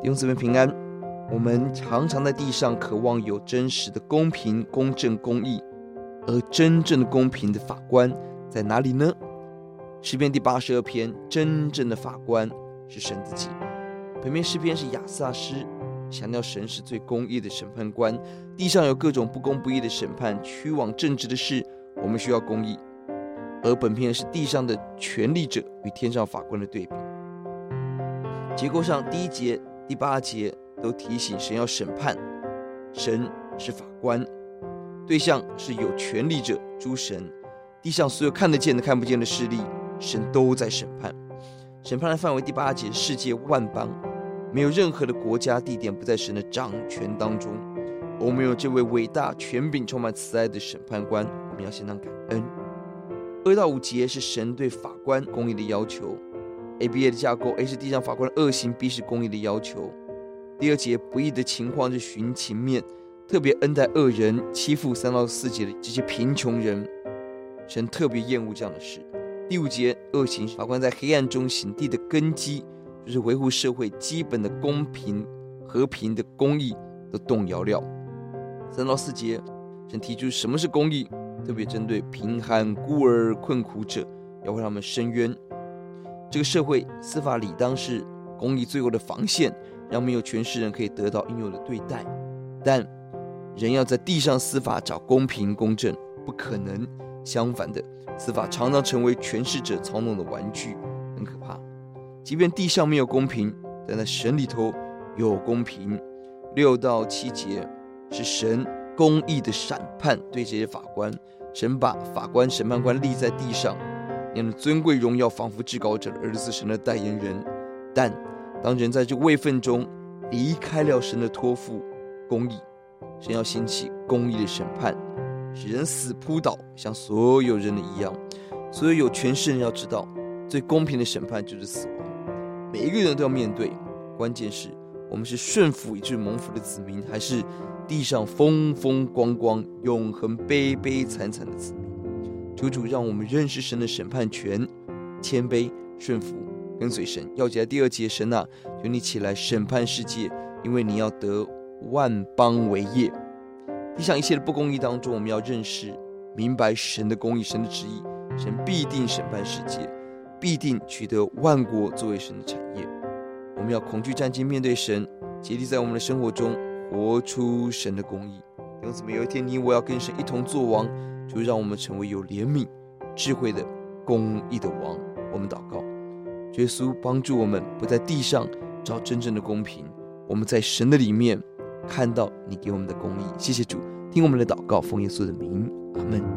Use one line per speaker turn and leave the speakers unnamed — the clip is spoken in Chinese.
弟兄姊妹平安。我们常常在地上渴望有真实的公平、公正、公义，而真正的公平的法官在哪里呢？诗篇第八十二篇，真正的法官是神自己。本篇诗篇是亚萨诗强调神是最公义的审判官，地上有各种不公不义的审判、屈枉正直的事，我们需要公义。而本篇是地上的权力者与天上法官的对比。结构上，第一节、第八节都提醒神要审判，神是法官，对象是有权力者诸神，地上所有看得见的、看不见的势力。神都在审判，审判的范围。第八节，世界万邦，没有任何的国家地点不在神的掌权当中。我们有这位伟大、权柄、充满慈爱的审判官，我们要先当感恩。二到五节是神对法官公义的要求。ABA 的架构，A 是地上法官的恶行，B 是公义的要求。第二节不义的情况是寻情面，特别恩待恶人，欺负三到四节的这些贫穷人，神特别厌恶这样的事。第五节，恶行法官在黑暗中行，地的根基就是维护社会基本的公平、和平的公义的动摇料。三到四节，神提出什么是公义，特别针对贫寒、孤儿、困苦者，要为他们伸冤。这个社会司法理当是公义最后的防线，让没有权势人可以得到应有的对待。但人要在地上司法找公平公正，不可能。相反的，司法常常成为权势者操弄的玩具，很可怕。即便地上没有公平，但在神里头有公平。六到七节是神公义的审判，对这些法官，神把法官、审判官立在地上，那样的尊贵荣耀，仿佛至高者的儿子，神的代言人。但当人在这位分中离开了神的托付，公义，神要兴起公义的审判。使人死扑倒，像所有人的一样。所有有权势人要知道，最公平的审判就是死亡。每一个人都要面对。关键是我们是顺服以致蒙福的子民，还是地上风风光光、永恒悲悲惨惨的子民？求主让我们认识神的审判权，谦卑顺服，跟随神。钥节第二节，神啊，求你起来审判世界，因为你要得万邦为业。地上一切的不公义当中，我们要认识、明白神的公义、神的旨意。神必定审判世界，必定取得万国作为神的产业。我们要恐惧战兢面对神，竭力在我们的生活中活出神的公义。因此，每，有一天你我要跟神一同作王，就让我们成为有怜悯、智慧的公义的王。我们祷告，耶稣帮助我们不在地上找真正的公平，我们在神的里面。看到你给我们的公义，谢谢主，听我们的祷告，奉耶稣的名，阿门。